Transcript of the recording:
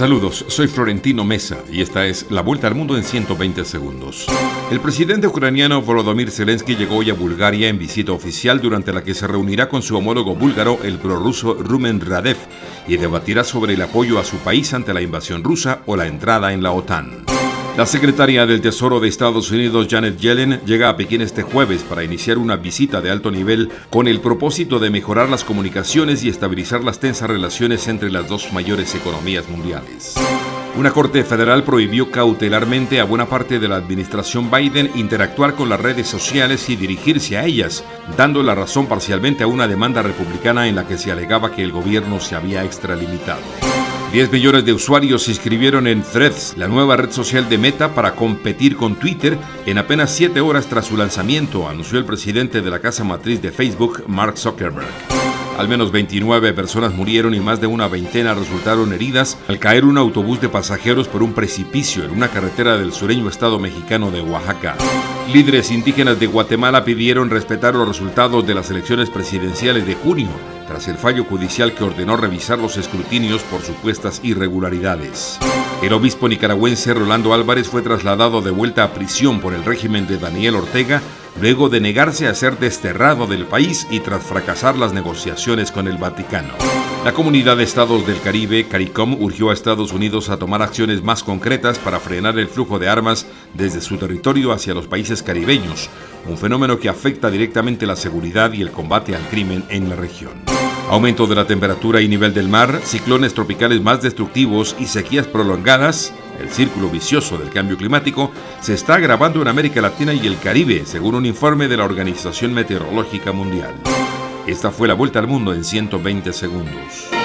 Saludos, soy Florentino Mesa y esta es la vuelta al mundo en 120 segundos. El presidente ucraniano Volodymyr Zelensky llegó hoy a Bulgaria en visita oficial durante la que se reunirá con su homólogo búlgaro, el prorruso Rumen Radev, y debatirá sobre el apoyo a su país ante la invasión rusa o la entrada en la OTAN. La secretaria del Tesoro de Estados Unidos, Janet Yellen, llega a Pekín este jueves para iniciar una visita de alto nivel con el propósito de mejorar las comunicaciones y estabilizar las tensas relaciones entre las dos mayores economías mundiales. Una corte federal prohibió cautelarmente a buena parte de la administración Biden interactuar con las redes sociales y dirigirse a ellas, dando la razón parcialmente a una demanda republicana en la que se alegaba que el gobierno se había extralimitado. 10 millones de usuarios se inscribieron en Threads, la nueva red social de Meta para competir con Twitter en apenas 7 horas tras su lanzamiento, anunció el presidente de la casa matriz de Facebook, Mark Zuckerberg. Al menos 29 personas murieron y más de una veintena resultaron heridas al caer un autobús de pasajeros por un precipicio en una carretera del sureño estado mexicano de Oaxaca. Líderes indígenas de Guatemala pidieron respetar los resultados de las elecciones presidenciales de junio tras el fallo judicial que ordenó revisar los escrutinios por supuestas irregularidades. El obispo nicaragüense Rolando Álvarez fue trasladado de vuelta a prisión por el régimen de Daniel Ortega luego de negarse a ser desterrado del país y tras fracasar las negociaciones con el Vaticano. La comunidad de estados del Caribe, CARICOM, urgió a Estados Unidos a tomar acciones más concretas para frenar el flujo de armas desde su territorio hacia los países caribeños, un fenómeno que afecta directamente la seguridad y el combate al crimen en la región. Aumento de la temperatura y nivel del mar, ciclones tropicales más destructivos y sequías prolongadas, el círculo vicioso del cambio climático, se está agravando en América Latina y el Caribe, según un informe de la Organización Meteorológica Mundial. Esta fue la vuelta al mundo en 120 segundos.